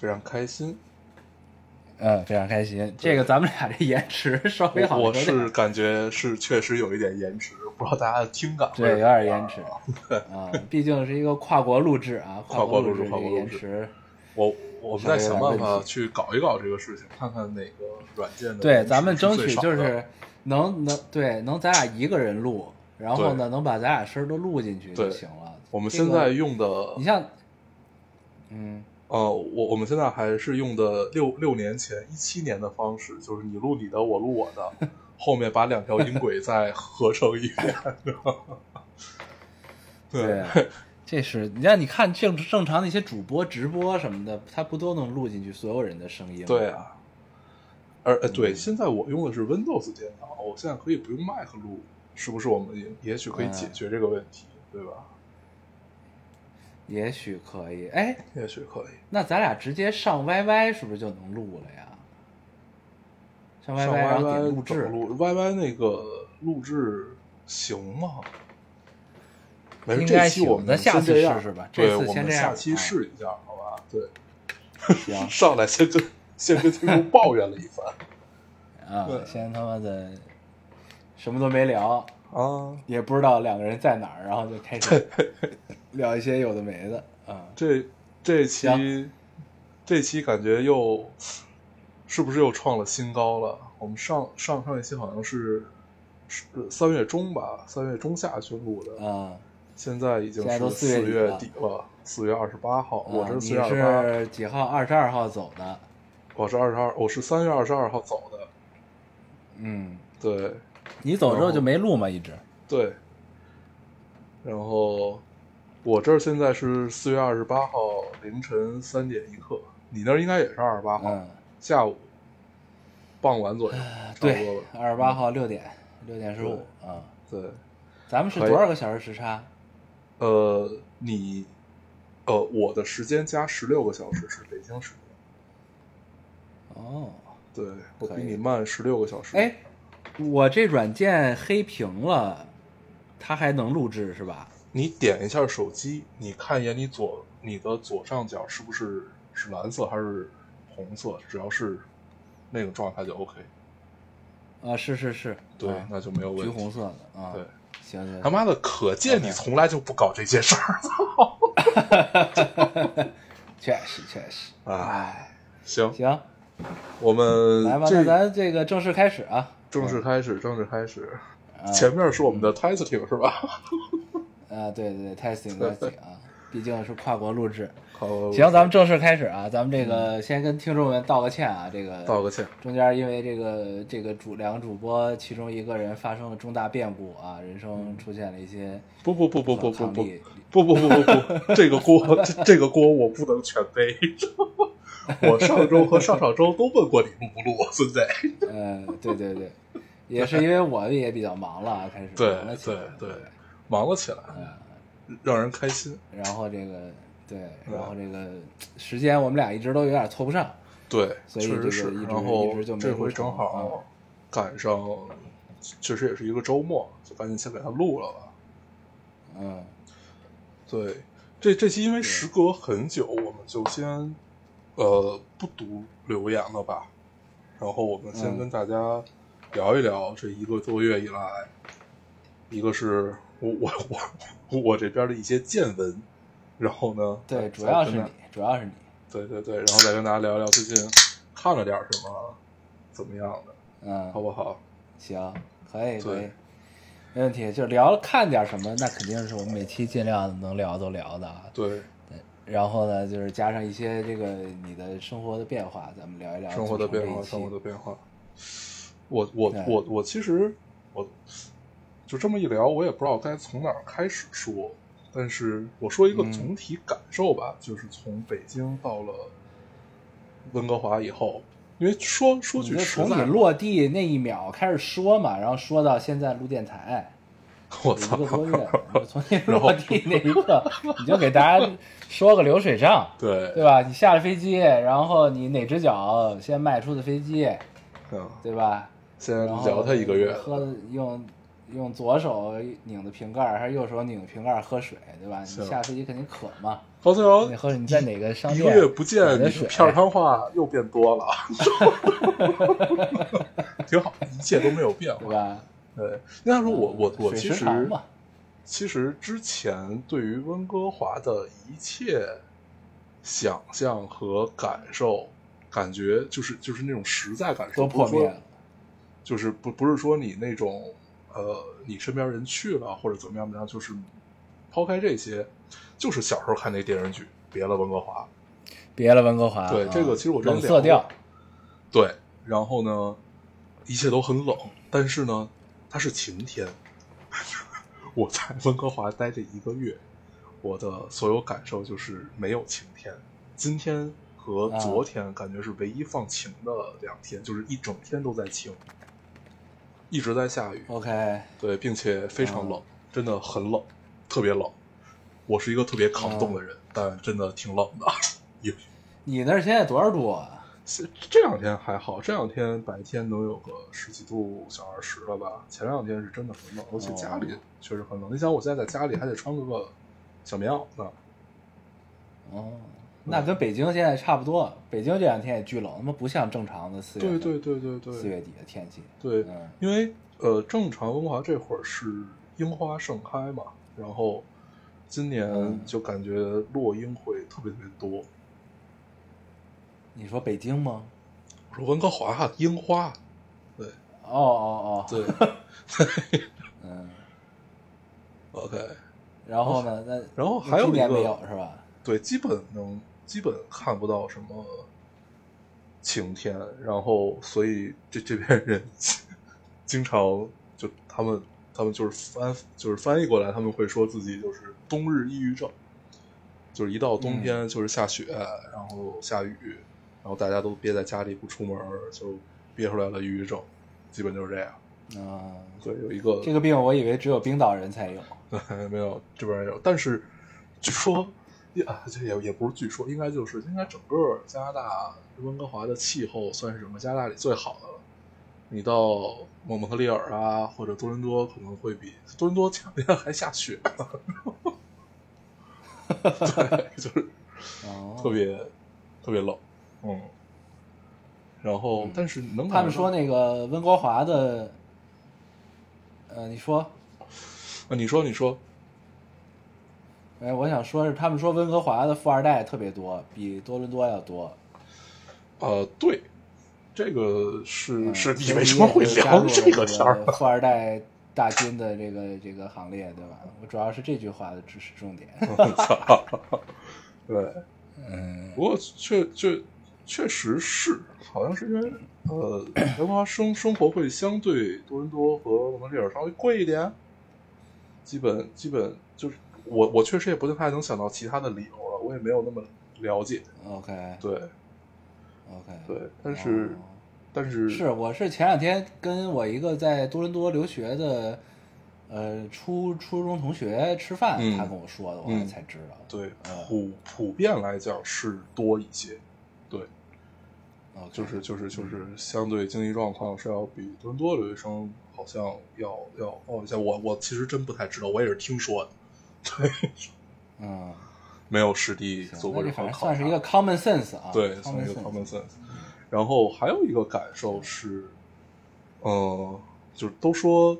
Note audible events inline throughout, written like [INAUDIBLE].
非常开心。嗯，非常开心。这个咱们俩这延迟稍微好我是感觉是确实有一点延迟，不知道大家的听感对，有点延迟啊，毕竟是一个跨国录制啊，跨国录制这个跨国录制延迟。我我们在想办法去搞一搞这个事情，看看哪个软件的对，咱们争取就是能能对能咱俩一个人录，然后呢能把咱俩声儿都录进去就行了。我们现在用的你像，嗯，呃，我我们现在还是用的六六年前一七年的方式，就是你录你的，我录我的，[LAUGHS] 后面把两条音轨再合成一遍。[LAUGHS] 对，[LAUGHS] 这是你让你看正正常的一些主播直播什么的，他不都能录进去所有人的声音吗？对啊，而对，现在我用的是 Windows 电脑，我现在可以不用 Mac 录，是不是？我们也也许可以解决这个问题，对吧？也许可以。哎，也许可以。那咱俩直接上 YY 是不是就能录了呀？上 YY 上然后点录制，录 YY 那个录制行吗？没事，这期我们下次试试吧这次先这样下期啊试一下，好吧？对，行 [LAUGHS] 上来先跟先跟听众抱怨了一番啊对，先他妈的什么都没聊，啊。也不知道两个人在哪儿，然后就开始 [LAUGHS] 聊一些有的没的啊。这这期这期感觉又是不是又创了新高了？我们上上上一期好像是是三月中吧，三月中下旬录的，啊，现在已经是四月底了，四月二十八号，我是啊你四月二十八，是几号？二十二号走的。我是二十二，我是三月二十二号走的，嗯，对你走之后就没录吗？一直。对。然后我这儿现在是四月二十八号凌晨三点一刻，你那儿应该也是二十八号、嗯，下午傍晚左右，差不多对了，。二十八号六点，六点十五啊。对，咱们是多少个小时时差？呃，你，呃，我的时间加十六个小时是北京时间，哦，对我比你慢十六个小时。哎，我这软件黑屏了，它还能录制是吧？你点一下手机，你看一眼你左你的左上角是不是是蓝色还是红色？只要是那个状态就 OK。啊，是是是，对，啊那就没有问题。橘红色的啊。对，行行，他妈的，可见你从来就不搞这些事儿。确 [LAUGHS] 实确实。哎，行，行，我们来吧，这那咱这个正式开始啊。正式开始，正式开始。啊前面是我们的 testing 是吧？啊，对对对，testing [LAUGHS] testing 啊，毕竟是跨国录制。行，咱们正式开始啊，咱们这个先跟听众们道个歉啊，这个嗯道个歉。中间因为这个这个主两个主播其中一个人发生了重大变故啊，人生出现了一些不不不不不不不不不不不不，这个锅这这个锅我不能全背。[LAUGHS] 我上周和上上周都问过你录不录，孙子。嗯，对对对，也是因为我也比较忙了，开始对对对忙了起来，让人开心。然后这个对，然后这个时间我们俩一直都有点凑不上，对，所以确实是。然后这回正好赶上，确实也是一个周末，就赶紧先给他录了吧。嗯，对，这这期因为时隔很久，我们就先呃不读留言了吧，然后我们先嗯跟大家聊一聊这一个多月以来，一个是我我我我这边的一些见闻，然后呢，对，主要是你，主要是你，对对对，然后再跟大家聊一聊最近看了点什么，怎么样的，嗯，好不好？行，可以可以，没问题。就聊看点什么，那肯定是我们每期尽量能聊都聊的啊。对，然后呢，就是加上一些这个你的生活的变化，咱们聊一聊生活的变化，生活的变化。我我我我其实我就这么一聊，我也不知道该从哪儿开始说。但是我说一个嗯总体感受吧，就是从北京到了温哥华以后，因为说说句实在从你，落地那一秒开始说嘛，然后说到现在录电台，[LAUGHS] 我操一，个多月，[LAUGHS] 从你落地那一刻，你就给大家说个流水账，[LAUGHS] 对对吧？你下了飞机，然后你哪只脚先迈出的飞机，嗯，对吧？现在然后聊他一个月，喝的用用左手拧的瓶盖还是右手拧的瓶盖喝水，对吧？你下飞机肯定渴嘛，高思瑶你喝你在哪个商一店个月不见，你买的片儿汤话又变多了，[LAUGHS] 挺好，一切都没有变化。[LAUGHS] 对吧？对，应该说我我我其实其实之前对于温哥华的一切想象和感受，感觉就是就是那种实在感受都破灭了。就是不不是说你那种呃，你身边人去了或者怎么样怎么样，就是抛开这些，就是小时候看那电视剧《别了温哥华》，别了，温哥华。对啊这个其实我之前冷色调，对，然后呢，一切都很冷，但是呢，它是晴天。[LAUGHS] 我在温哥华待这一个月，我的所有感受就是没有晴天。今天和啊昨天感觉是唯一放晴的两天，就是一整天都在晴，一直在下雨。OK，对，并且非常冷，嗯真的很冷，特别冷。我是一个特别抗冻嗯的人，但真的挺冷的。也 [LAUGHS] 你那儿现在多少度啊？这这两天还好，这两天白天能有个十几度，小二十了吧？前两天是真的很冷，而且家里哦确实很冷。你想，我现在在家里还得穿个小棉袄呢。哦，那跟北京现在差不多。北京这两天也巨冷，他妈不像正常的四月份对对对对对，四月底的天气。对，嗯因为呃，正常温哥华这会儿是樱花盛开嘛，然后今年嗯就感觉落樱会特别特别多。你说北京吗？我说温哥华樱花，对哦哦哦，对 [LAUGHS] 嗯，，OK，然后呢？那然后还有一今年没有是吧？对，基本能基本看不到什么晴天，然后所以这这边人经常就他们他们就是翻就是翻译过来，他们会说自己就是冬日抑郁症，就是一到冬天就是下雪，然后下雨，然后大家都憋在家里不出门，就憋出来了抑郁症，基本就是这样。嗯，对，有一个这个病我以为只有冰岛人才有。[LAUGHS] 没有，这边也有，但是据说也啊，这也也不是据说，应该就是应该整个加拿大温哥华的气候算是整个加拿大里最好的了。你到蒙蒙特利尔啊，或者多伦多可能会比多伦多前两天还下雪呢，[LAUGHS] 对，就是哦，特别特别冷，嗯。然后，但是能他们说那个温哥华的，呃，你说，啊，你说你说，哎，我想说是他们说温哥华的富二代特别多，比多伦多要多。呃，对，这个是嗯是你为什么会聊这个天儿？富二 [LAUGHS] 代大军的这个这个行列，对吧？我主要是这句话的知识重点。[LAUGHS] 对，嗯不过确确确实是，好像是因为呃，温哥华生生活会相对多伦多和蒙特利尔稍微贵一点，基本基本就是我我确实也不太能想到其他的理由了，我也没有那么了解。，OK 对 OK，对，但是、哦但是是，我是前两天跟我一个在多伦多留学的，呃，初初中同学吃饭，嗯他跟我说的，我嗯才知道。对嗯普普遍来讲是多一些，对。OK 就是就是就是相对经济状况是要比多伦多留学生好像要要哦一些。我我其实真不太知道，我也是听说的，对，嗯，没有实地行做过这反正任何考察。算是一个 common sense 啊，对，算是一个 common sense。然后还有一个感受是，呃，就是都说，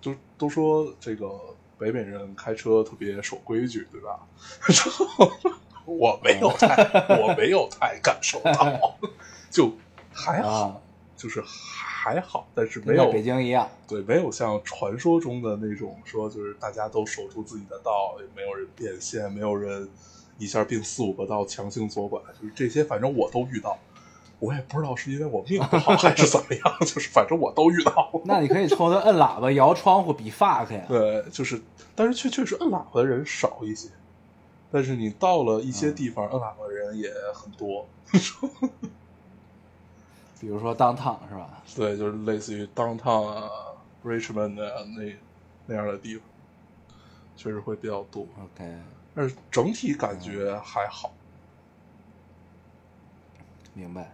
就都说这个北美人开车特别守规矩，对吧？[LAUGHS] 我没有太，我没有太感受到，[LAUGHS] 就还好，啊，就是还好，但是没有北京一样。对，没有像传说中的那种说，就是大家都守住自己的道，也没有人变现，没有人一下并四五个道强行左拐，就是这些，反正我都遇到。我也不知道是因为我命不好还是怎么样，[LAUGHS] 就是反正我都遇到。那你可以抽他摁喇叭、摇窗户、比 fuck 呀。对，就是，但是确确实摁喇叭的人少一些。但是你到了一些地方，摁喇叭的人人也很多。[LAUGHS] 比如说 downtown 是吧？对，就是类似于 downtown 啊、Richmond 啊那那样的地方，确实会比较多。OK，但是整体感觉还好。明白。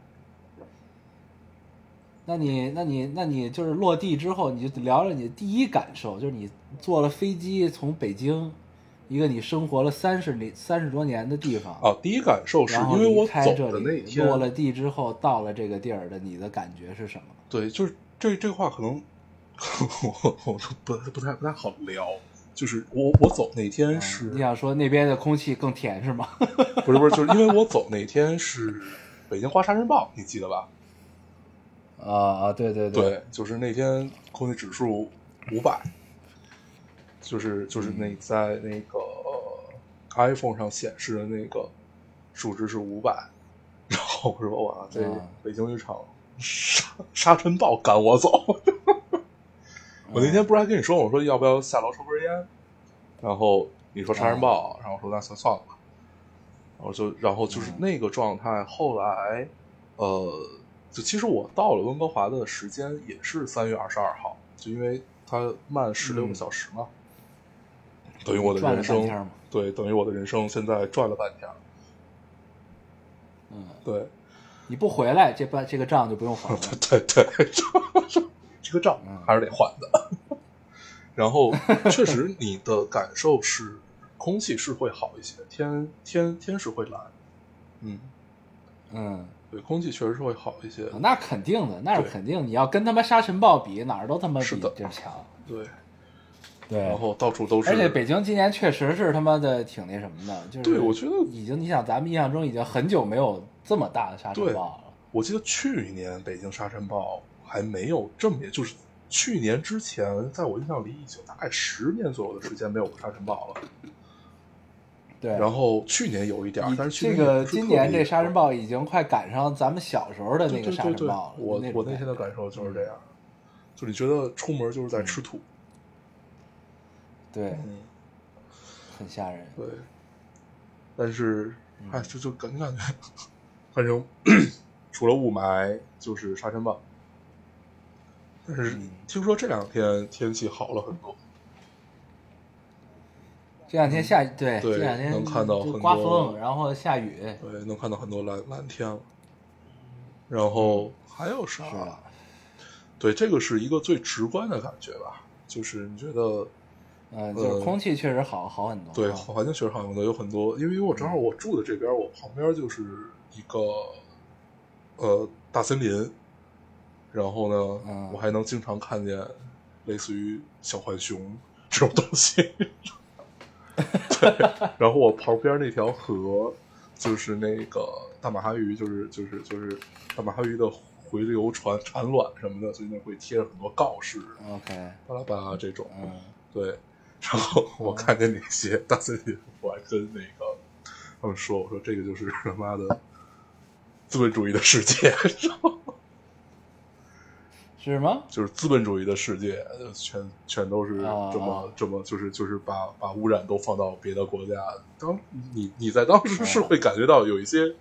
那你，那你，那你就是落地之后，你就聊聊你的第一感受，就是你坐了飞机从北京，一个你生活了三十年、三十多年的地方，啊，第一感受是因为我走这里，的那天，落了地之后到了这个地儿的，你的感觉是什么？对，就是这这话可能我我都不不太不太好聊。就是我我走那天是、你想说那边的空气更甜是吗？[LAUGHS] 不是不是，就是因为我走那天是北京花沙尘暴，你记得吧？[LAUGHS] 啊啊，对对对，就是那天空气指数五百，就是就是嗯。那在那个、呃 iPhone 上显示的那个数值是五百，然后我说哇，这啊。北京一场沙沙尘暴赶我走。[LAUGHS] 我那天不是还跟你说，我说要不要下楼抽根烟，然后你说沙尘暴，然后我说那算算了吧，然后就然后就是嗯。那个状态。后来，呃，就其实我到了温哥华的时间也是三月二十二号，就因为它慢十六个嗯。小时嘛，等于我的人生对，等于我的人生现在转了半天儿。嗯，对，你不回来，这半这个账就不用还了。对 [LAUGHS] 对对，[LAUGHS] 这个账嗯还是得还的。然后 [LAUGHS] 确实，你的感受是空气是会好一些，天天天是会蓝，嗯，嗯，对，空气确实是会好一些。那肯定的，那是肯定。你要跟他妈沙尘暴比，哪儿都他妈比这强。对，对，然后到处都是，而且北京今年确实是他妈的挺那什么的，就是对我觉得已经，你想咱们印象中已经很久没有这么大的沙尘暴了。我记得去年北京沙尘暴还没有这么严，就是去年之前，在我印象里已经大概十年左右的时间没有过沙尘暴了。对，然后去年有一点儿，但是去这年也不是个今年这沙尘暴已经快赶上咱们小时候的那个沙尘暴了。我我那天的感感受就是这样，就你觉得出门就是在吃土，觉对，嗯，很吓人。对，但是哎，就就感感觉，反正 [CLEARS THROAT] 除了雾霾就是沙尘暴，但是嗯听说这两天天气好了很多，这两天下对，对这两天能看到就多刮多风，然后下雨。对，能看到很多蓝蓝天了。然后还有啥？对，这个是一个最直观的感觉吧，就是你觉得嗯，就是呃空气确实好好很多。对，啊环境确实好很多有很多，因为我正好我住的这边，我旁边就是一个呃大森林，然后呢，嗯我还能经常看见类似于小浣熊这种东西。[LAUGHS] 对，然后我旁边那条河就是那个大马哈鱼，就是就是就是大马哈鱼的回流船产卵什么的，所以那会贴着很多告示，OK，巴拉巴拉这种。嗯，对，然后我看见那些大森林，我还跟那个他们说，我说这个就是他妈的资本主义的世界，[LAUGHS] 是吗？就是资本主义的世界，呃全全都是啊这么、啊这么，就是就是把把污染都放到别的国家。当你你在当时是会感觉到有一些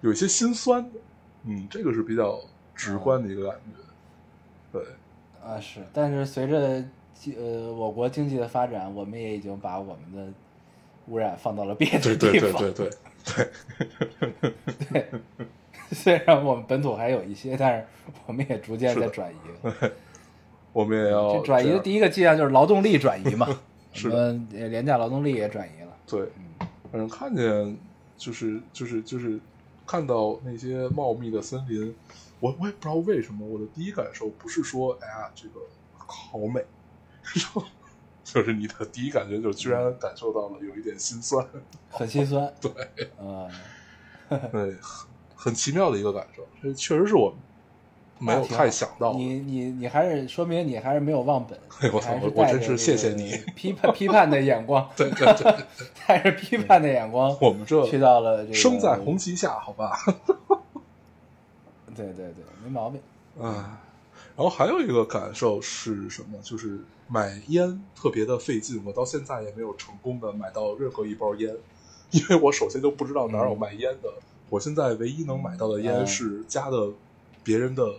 有一些心酸的，嗯，这个是比较直观的一个感觉。对，啊是，但是随着经呃我国经济的发展，我们也已经把我们的污染放到了别的地方。对对对对对，对 [LAUGHS] 虽然我们本土还有一些，但是我们也逐渐在转移。[LAUGHS] 我们也要这转移的第一个迹象就是劳动力转移嘛，[LAUGHS] 是我们呃廉价劳动力也转移了。对，反正看见就是就是就是看到那些茂密的森林，我我也不知道为什么，我的第一感受不是说哎呀这个好美，然 [LAUGHS] 后就是你的第一感觉就居然感受到了有一点心酸，很心酸。[LAUGHS] 对，嗯，[LAUGHS] 对，很很奇妙的一个感受，这确实是我没有太想到的。你你你还是说明你还是没有忘本，哎我操我我真是谢谢你批判批判的眼光，对对对，带着批判的眼光，我们这去到了这个生在红旗下，好吧？对对对，没毛病。唉，然后还有一个感受是什么？就是买烟特别的费劲，我到现在也没有成功的买到任何一包烟。因为我首先就不知道哪儿有卖烟的，我现在唯一能买到的烟嗯是加的别人的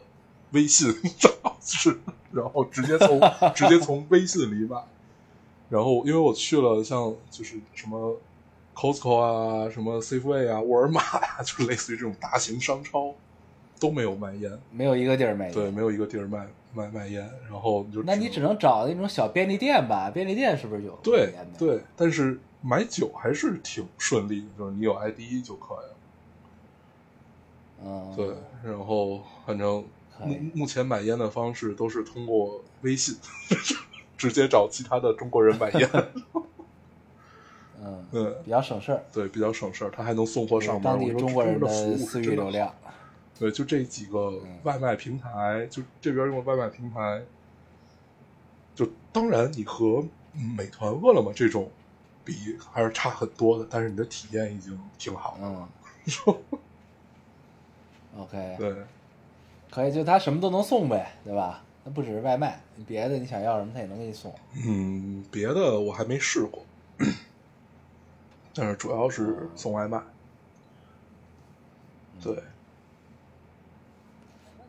微信账号 [LAUGHS] 是，然后直接从 [LAUGHS] 直接从微信里买。然后因为我去了像就是什么 Costco 啊、什么 Safeway 啊、沃尔玛呀、就是类似于这种大型商超都没有卖烟，没有一个地儿卖烟。对，没有一个地儿卖卖卖烟，然后你就那你只能找那种小便利店吧？便利店是不是有对？对，但是买酒还是挺顺利的，就是你有 ID 就可以了。嗯，对，然后反正目目前买烟的方式都是通过微信，直接找其他的中国人买烟。[LAUGHS] 嗯，对比较省事儿，对，比较省事儿，他还能送货上门。当地中国人的私域流量好。。对，就这几个嗯外卖平台，就这边用的外卖平台，就当然你和美团、饿了么这种比还是差很多的，但是你的体验已经挺好的。嗯，[LAUGHS] OK，对，可以，就他什么都能送呗，对吧？那不只是外卖，别的你想要什么他也能给你送。嗯，别的我还没试过，但是主要是送外卖。对，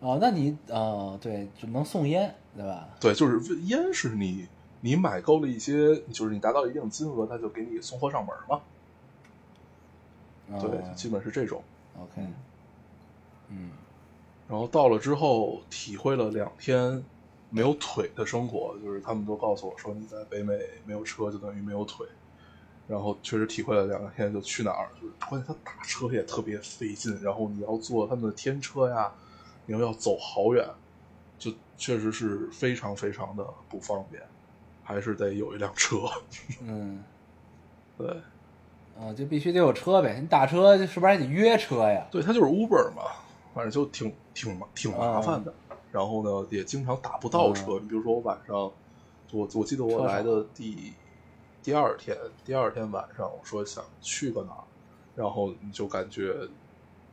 哦，那你哦，对，只能送烟，对吧？对，就是烟是你你买够了一些，就是你达到一定金额，他就给你送货上门嘛。哦对，基本是这种。OK，嗯然后到了之后，体会了两天没有腿的生活，就是他们都告诉我说，你在北美没有车就等于没有腿。然后确实体会了两天，就去哪儿，就是关键他打车也特别费劲，然后你要坐他们的天车呀，你又要走好远，就确实是非常非常的不方便，还是得有一辆车。[LAUGHS] 嗯，对，啊，就必须得有车呗。你打车是不是还得约车呀？对，它就是 Uber 嘛，反正就挺挺挺麻烦嗯的。然后呢，也经常打不到车。你比如说我晚上，我我记得我来的第第二天，第二天晚上我说想去个哪儿，然后你就感觉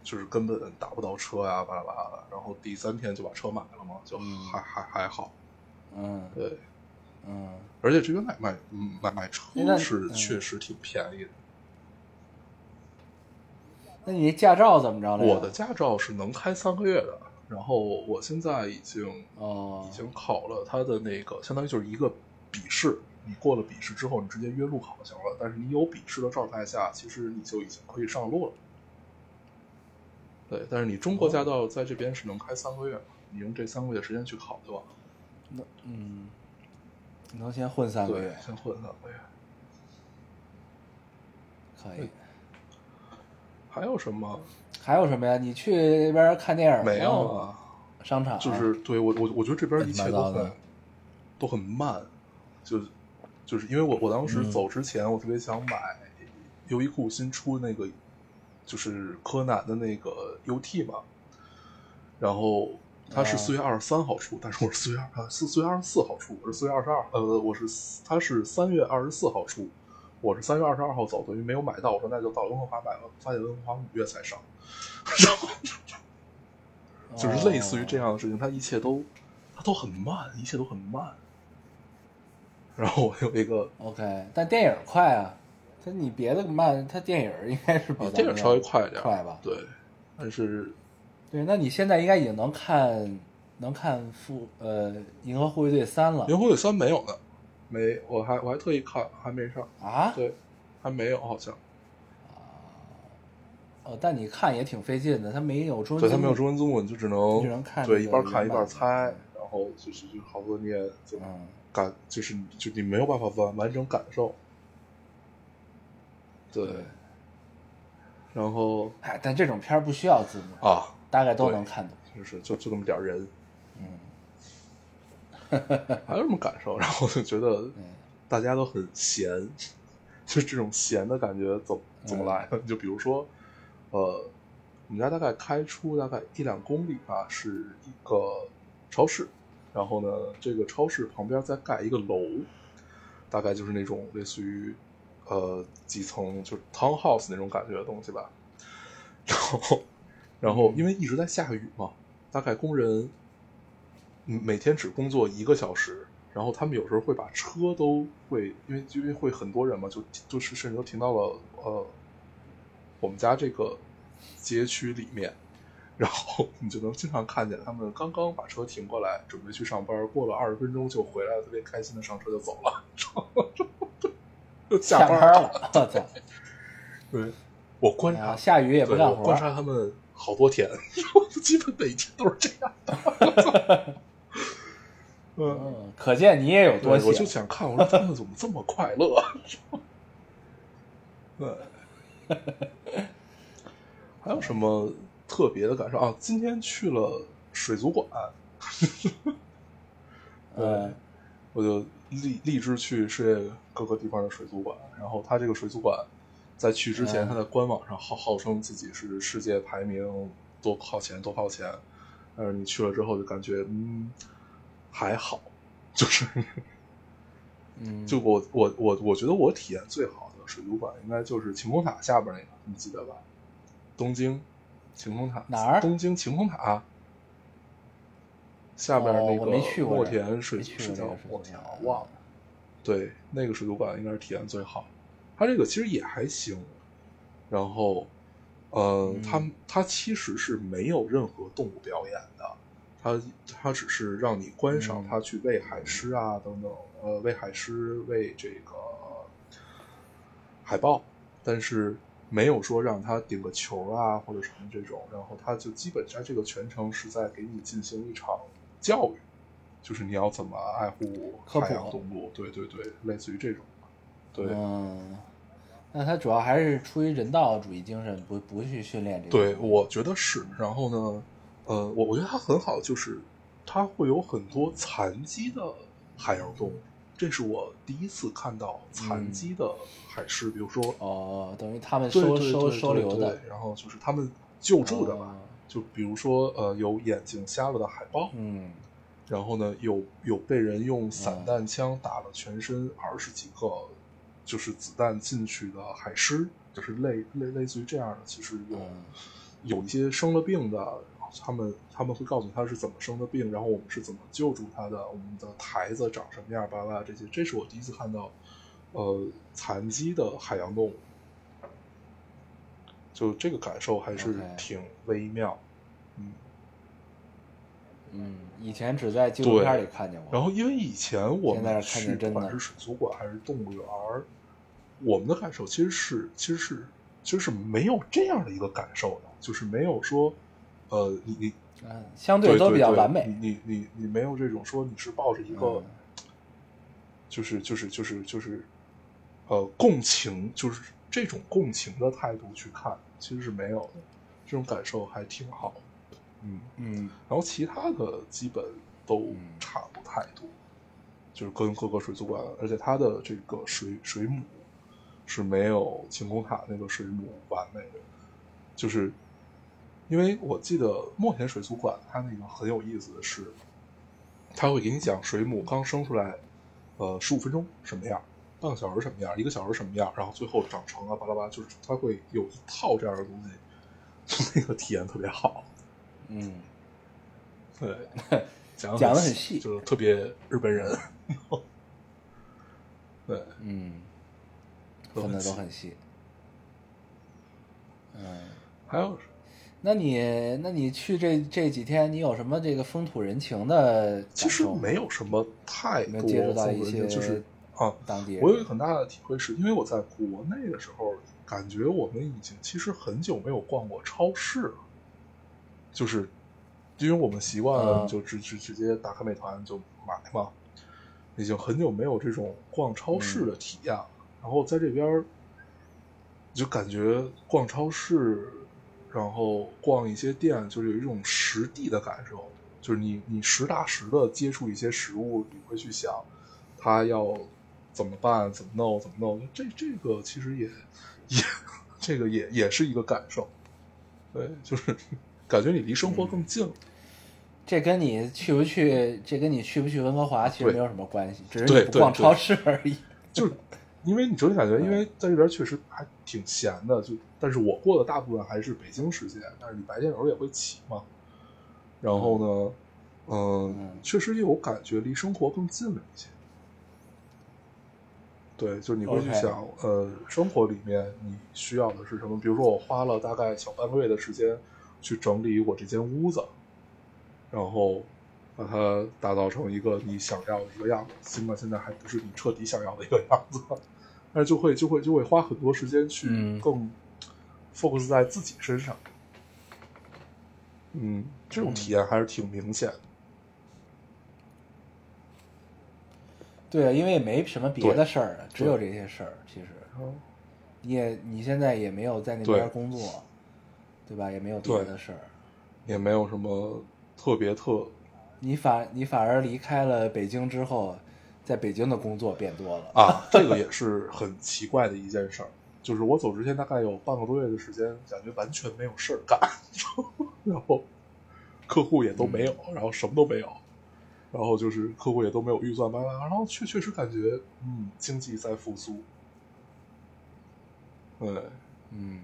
就是根本打不到车呀，巴拉巴拉的。然后第三天就把车买了嘛，就嗯还、还还好。嗯对，嗯，而且这边买买嗯买买车是嗯确实挺便宜的。那你驾照怎么着了？我的驾照是能开三个月的，然后我现在已经哦已经考了他的那个，相当于就是一个笔试。你过了笔试之后，你直接约路考就行了。但是你有笔试的状态下，其实你就已经可以上路了。对，但是你中国驾照在这边是能开三个月嘛？你用这三个月时间去考就完了。那嗯，你能先混三个月，，先混三个月。可以。还有什么？还有什么呀？你去那边看电影没有啊，商场就是对我我我觉得这边一切都很都很慢，就就是因为我我当时嗯走之前，我特别想买优衣库新出那个就是柯南的那个 UT 嘛，然后他是啊四月二十三号出，但是我是四月二四四月二十四号出，我是四月二十二呃我是他是三月二十四号出。我是三月二十二号走，等于没有买到。我说那就到温哥华买了，发现温哥华五月才上，然后 [LAUGHS] 就是类似于这样。样的事情，它一切都它都很慢，一切都很慢。然后我有一个 OK，但电影快啊，它你别的慢，它电影应该是比电影稍微快一点，快吧？对，但是对，那你现在应该已经能看能看复呃《银河护卫队三》了《银河护卫队三》没有呢，没，我还我还特意看，还没上，啊？对，还没有好像，哦，但你看也挺费劲的，它没有中文对，它没有中文字幕，你就只能只能看对一边看一边猜，然后就是就好多你也就嗯感，就是就你没有办法完完整感受，对，然后哎，但这种片儿不需要字幕，啊，大概都能看懂。就是就就那么点人，嗯，[LAUGHS] [LAUGHS] 还有什么感受？然后我就觉得嗯。大家都很闲，[LAUGHS] 就这种闲的感觉怎么怎么来？的？嗯。就比如说，呃，我们家大概开出大概一两公里吧，是一个超市，然后呢，这个超市旁边再盖一个楼，大概就是那种类似于呃几层就是 townhouse 那种感觉的东西吧。然后，然后因为一直在下雨嘛，大概工人每天只工作一个小时，然后他们有时候会把车都会，因为因为会很多人嘛，就就是甚至都停到了呃我们家这个街区里面，然后你就能经常看见他们刚刚把车停过来，准备去上班，过了二十分钟就回来了，特别开心的上车就走了，[LAUGHS] 下下班班了，我操！[LAUGHS] 对，我观察啊，下雨也不干活观察他们好多天，[LAUGHS] 基本每天都是这样的。[LAUGHS] 嗯，嗯，可见你也有多对，我就。想看，我说他们怎么这么快乐？对，还有什么特别的感受啊？今天去了水族馆，嗯我就立立志去世界各个地方的水族馆。然后他这个水族馆，在去之前，嗯他在官网上号号称自己是世界排名多靠前多靠前，但是你去了之后就感觉嗯还好，就是嗯，[LAUGHS] 就我我我我觉得我体验最好的水族馆应该就是晴空塔下边那个，你记得吧？东京晴空塔哪儿东京晴空塔下边哦那个墨田水水族墨田馆忘了。对，那个水族馆应该是体验最好。它这个其实也还行，然后，呃，嗯它它其实是没有任何动物表演的，它它只是让你观赏嗯它去喂海狮啊等等，呃，喂海狮、喂这个海豹，但是没有说让它顶个球啊或者什么这种，然后它就基本上这个全程是在给你进行一场教育，就是你要怎么爱护海洋动物，对对对，类似于这种，对。嗯，那他主要还是出于人道主义精神，不不去训练这个。对，我觉得是。然后呢，呃，我我觉得他很好，就是他会有很多残疾的海洋动物，这是我第一次看到残疾的海狮，比如说哦，等于他们收收收留的然后就是他们救助的吧，哦就比如说呃有眼睛瞎了的海豹，嗯然后呢有有被人用散嗯弹枪打了全身二十几个，就是子弹进去的海狮，就是类类类似于这样的，其实有。嗯有一些生了病的，他们他们会告诉他是怎么生的病，然后我们是怎么救助他的，我们的台子长什么样，巴拉这些，这是我第一次看到，呃，残疾的海洋动物，就这个感受还是挺微妙，嗯。嗯，以前只在纪录片里看见过。然后，因为以前我们去见真的不管是水族馆还是动物园儿，我们的感受其实是其实是其实是没有这样的一个感受的，就是没有说，呃，你你嗯，相对都比较对完美。你你你你没有这种说你是抱着一个，嗯就是就是就是就是，呃，共情，就是这种共情的态度去看，其实是没有的，这种感受还挺好的，嗯。嗯然后其他的基本都嗯差不太多，就是跟各个水族馆，而且它的这个水水母是没有晴空塔那个水母完美的，就是因为我记得墨田水族馆它那个很有意思的是，它会给你讲水母刚生出来，呃，十五分钟什么样，半个小时什么样，一个小时什么样，然后最后长成啊巴拉巴拉，就是它会有一套这样的东西，就那个体验特别好。嗯，对，讲讲得很很细就是特别日本人。[LAUGHS] 对，嗯，分的都很细。嗯，还有那你那你去这这几天，你有什么这个风土人情的其实没有什么太多有没有接触到一些就是啊，当地人？我有一个很大的体会是，因为我在国内的时候，感觉我们已经其实很久没有逛过超市了，就是因为我们习惯了嗯就直直直接打开美团就买嘛，已经很久没有这种逛超市的体验了。然后在这边就感觉逛超市，然后逛一些店，就是有一种实地的感受，就是你你实打实的接触一些食物，你会去想它要怎么办，怎么弄，怎么弄。这这个其实也也这个也也是一个感受，对，就是感觉你离生活更近了。这跟你去不去，这跟你去不去温哥华其实没有什么关系，只是你不逛超市而已。就是因为你整体感觉，因为在这边确实还挺闲的，就但是我过的大部分还是北京时间，但是你白天有时候也会起嘛。然后呢，嗯嗯，确实有感觉离生活更近了一些。对，就是你会去想呃，生活里面你需要的是什么？比如说，我花了大概小半个月的时间去整理我这间屋子，然后把它打造成一个你想要的一个样子，尽管现在还不是你彻底想要的一个样子，但是就会就会就会花很多时间去嗯更 focus 在自己身上。嗯，这种体验还是挺明显的。对啊，因为也没什么别的事儿啊，只有这些事儿。其实嗯你也你现在也没有在那边工作，对吧？也没有别的事儿。也没有什么特别特你反你反而离开了北京之后，在北京的工作变多了。啊，这个也是很奇怪的一件事儿。就是我走之前大概有半个多月的时间，感觉完全没有事儿干，[LAUGHS] 然后客户也都没有，然后什么都没有，然后就是客户也都没有预算，慢慢，然后确确实感觉，嗯，经济在复苏，对，嗯，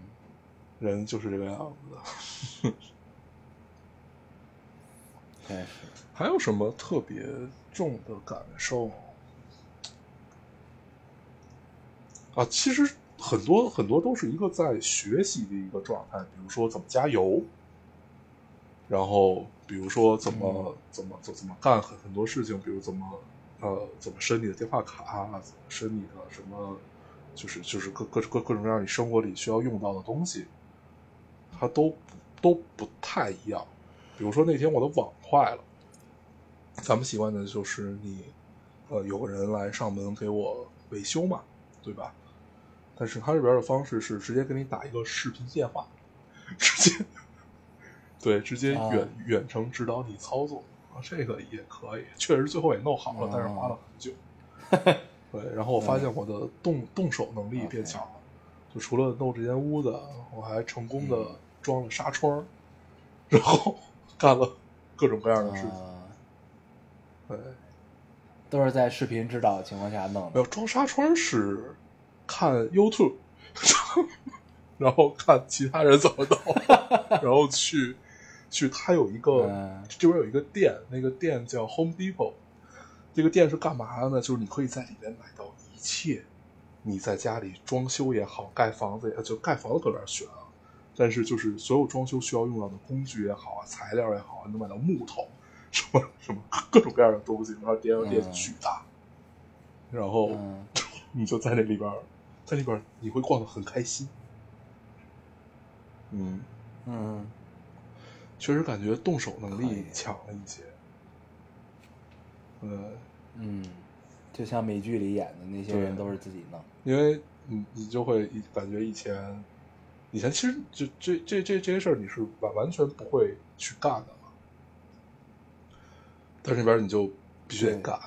人就是这个样子的。还有什么特别重的感受？啊，其实很多很多都是一个在学习的一个状态，比如说怎么加油，然后比如说怎么、怎么怎怎么干很很多事情，比如怎么呃怎么申你的电话卡，怎么申你的什么，就是就是各各各各种各样你生活里需要用到的东西，它都都不太一样。比如说那天我的网坏了，咱们习惯的就是你，呃，有个人来上门给我维修嘛，对吧？但是他这边的方式是直接给你打一个视频电话，直接，对，直接啊远、远程指导你操作啊，这个也可以，确实最后也弄好了，啊但是花了很久。对，然后我发现我的动动手能力变强了，就除了弄这间屋子，我还成功的装了纱窗，然后 [LAUGHS] 干了各种各样的事情。啊对，都是在视频指导的情况下弄的。没有装纱窗是看 YouTube，然后看其他人怎么弄，[LAUGHS] 然后去去，它有一个、嗯这边有一个店，那个店叫 Home Depot，这个店是干嘛的呢？就是你可以在里面买到一切，你在家里装修也好，盖房子也就盖房子搁那儿选啊，但是就是所有装修需要用到的工具也好啊，材料也好啊，你能买到木头，什么什么各种各样的东西，然后店店嗯巨大，然后。嗯 [LAUGHS] 你就在那里边儿，在里边你会逛得很开心。嗯，嗯，确实感觉动手能力强了一些。呃，嗯，就像美剧里演的那些人都是自己弄。因为你你就会感觉以前，以前其实就这这这这些事儿你是完完全不会去干的嘛，但是那边你就必须得干，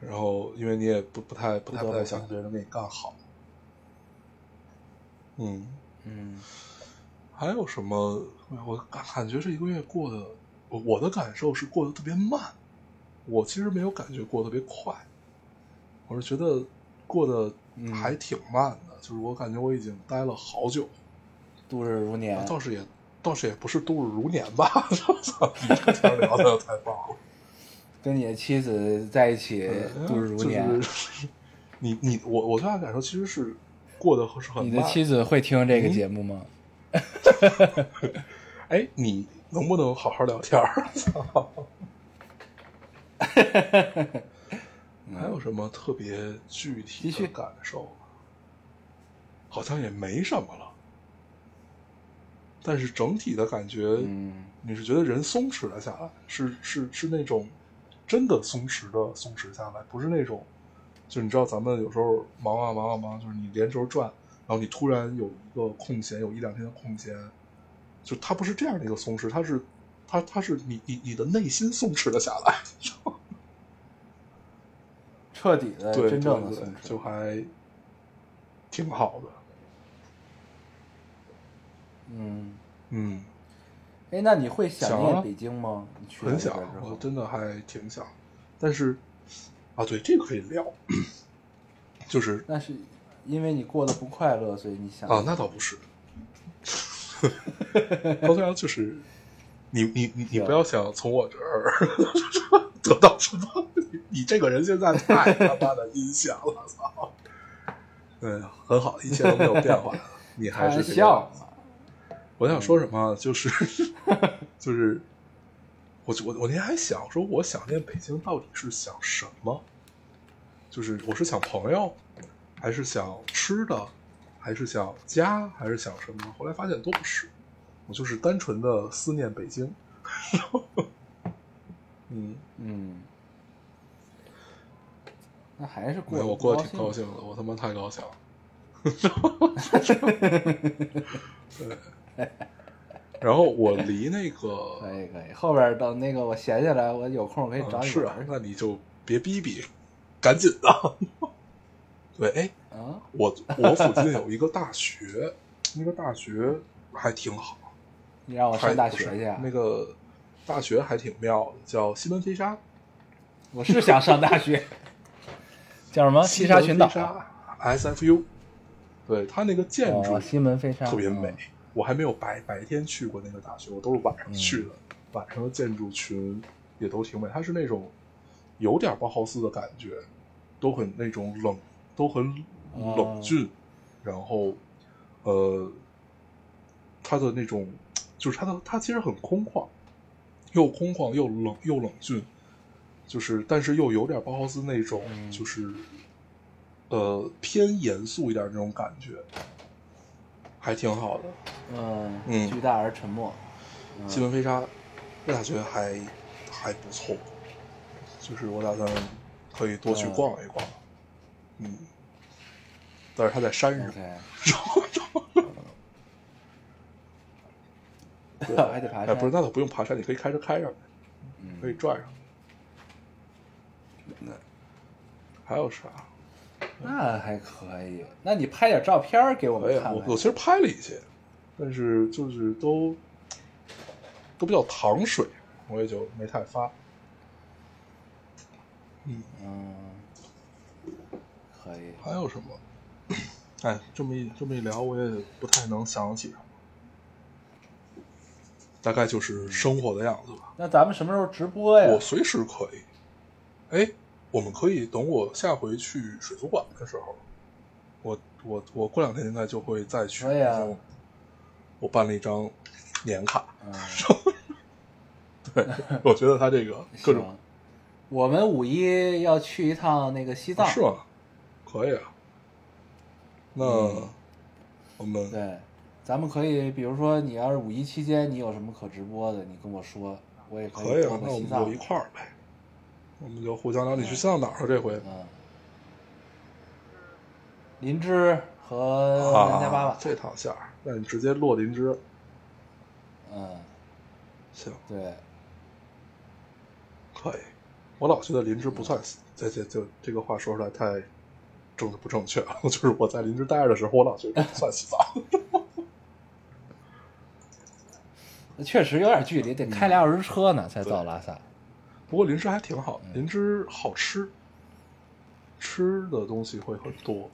然后因为你也不不太不太不太想别人给你干好，嗯。嗯还有什么？我感感觉这一个月过得，我我的感受是过得特别慢。我其实没有感觉过得特别快，我是觉得过得嗯还挺慢的。就是我感觉我已经待了好久，度日如年。倒是也倒是也不是度日如年吧。你 [LAUGHS] 这个天聊的太棒了，跟你的妻子在一起度日如年，嗯就是 [LAUGHS] 你你我我最大的感受其实是过得是很慢。你的妻子会听这个节目吗？[LAUGHS] 哎，你能不能好好聊天儿？[LAUGHS] 还有什么特别具体的感受？好像也没什么了，但是整体的感觉，嗯你是觉得人松弛了下来，是是是那种真的松弛的松弛下来，不是那种，就你知道咱们有时候忙啊忙啊忙，就是你连轴转，然后你突然有一个空闲，有一两天的空闲，就它不是这样的一个松弛，它是它它是你你你的内心松弛了下来，彻底的真正的。就还挺好的，嗯，嗯，哎，那你会想念北京吗？你去很想我真的还挺想，但是啊，对这个可以聊，[COUGHS] 就是那是因为你过得不快乐，所以你想啊，那倒不是。高阳就是你你你不要想从我这儿 [LAUGHS] 得到什么？你你这个人现在太他妈的阴险了，操！对，很好，一切都没有变化，你还是这个笑。我想说什么，就是就是，我我我那天还想说，我想念北京到底是想什么？就是我是想朋友，还是想吃的，还是想家，还是想什么？后来发现都不是，我就是单纯的思念北京。[LAUGHS] 嗯，嗯，那还是没过我过得挺高兴的，我他妈太高兴了。[LAUGHS] 对，[LAUGHS] 然后我离那个可以可以，后边等那个我闲下来，我有空我可以找啊是啊。那你就别逼逼，赶紧的。对，哎，啊，我我附近有一个大学，那个大学还挺好，你让我上大学去啊？那个大学还挺妙的，叫西门飞沙，我是想上大学，[LAUGHS] 叫什么？西沙群岛。SFU。对，它那个建筑哦，西门飞沙特别美嗯。我还没有白白天去过那个大学，我都是晚上去的。嗯晚上的建筑群也都挺美，它是那种有点包豪斯的感觉，都很那种冷，都很哦冷峻，然后呃，他的那种就是他的他其实很空旷，又空旷又冷又冷峻，就是但是又有点包豪斯那种嗯就是。呃，偏严肃一点那种感觉，还挺好的。嗯嗯巨大而沉默。嗯西门飞沙我大学还还不错，就是我打算可以多去逛一逛。嗯，但是它在山上 [LAUGHS] 得爬哎，不是，那倒不用爬山，你可以开车开上去，可以嗯，转上。还有啥？那还可以。那你拍点照片给我们看看。我我其实拍了一些，但是就是都都比较糖水，我也就没太发。嗯，嗯，可以。还有什么？[COUGHS] 哎，这么一这么一聊，我也不太能想起什么。大概就是生活的样子吧。那咱们什么时候直播呀？我随时可以。哎，我们可以等我下回去水族馆的时候，我我我过两天应该就会再去。可以啊我办了一张年卡，嗯，[LAUGHS] 对，我觉得他这个各种。我们五一要去一趟那个西藏，啊是吗？可以啊。那嗯我们对，咱们可以，比如说你要是五一期间你有什么可直播的，你跟我说，我也可以播啊，那我们就一块儿呗。我们就互相聊，你去西藏哪儿啊？这回嗯，林芝和南迦巴啊瓦，，这趟线儿，那你直接落林芝，嗯，行，对，可以。我老觉得林芝不算，这这这这个话说出来太政治不正确了。[LAUGHS] 就是我在林芝待着的时候，我老觉得不算洗澡。[LAUGHS] 确实有点距离，得开俩小时车呢才到拉萨。不过林芝还挺好嗯的，林芝好吃，吃的东西会很多，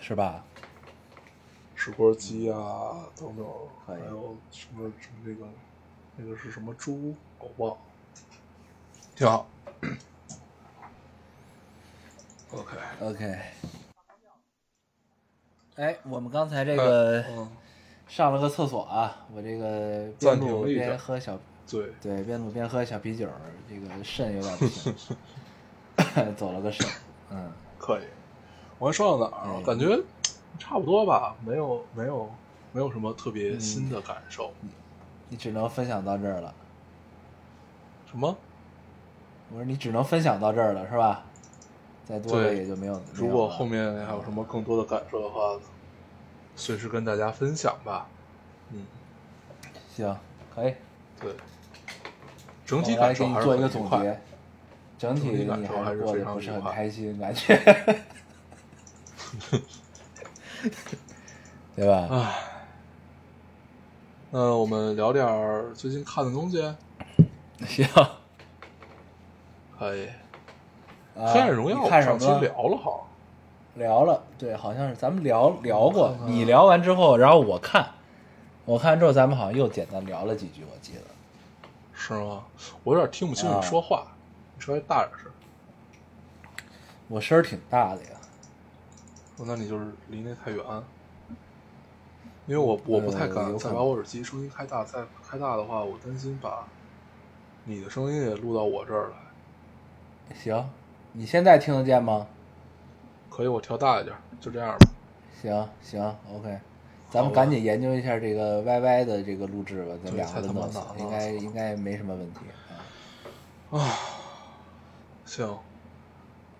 是吧？石锅鸡啊等等，还有什么什么那个那个是什么猪，我忘了，挺好。OK，OK。哎，我们刚才这个嗯，上了个厕所啊，我这个边录边喝小，对，对，边录边喝小啤酒，这个肾有点不行，[COUGHS] 走了个肾。嗯，可以。我还说到哪儿了？哎感觉差不多吧，没有没有没有什么特别新的感受。你只能分享到这儿了。什么？我说你只能分享到这儿了，是吧？再多的也就没有。如果后面还有什么更多的感受的话，随时跟大家分享吧。嗯，行，可以。对。整体感受还是做一个总结。整体感你受还是过非得不是很开心，感觉，[LAUGHS] 对吧？唉，那我们聊点儿最近看的东西。[LAUGHS] 行。可以。啊黑暗荣耀我看什上期么？聊了哈，聊了，对，好像是咱们聊聊过你聊完之后，然后我看，我看之后，咱们好像又简单聊了几句，我记得。是吗？我有点听不清啊你说话。你稍微大点声。我声儿挺大的呀。哦那你就是离那太远，因为我我不太呃敢有可能再把我耳机声音开大，再开大的话，我担心把你的声音也录到我这儿来。行，你现在听得见吗？可以，我调大一点，就这样吧。行行，OK，咱们赶紧研究一下这个 YY 的这个录制吧，咱对两个都太他妈弄死应该应该没什么问题啊啊。行，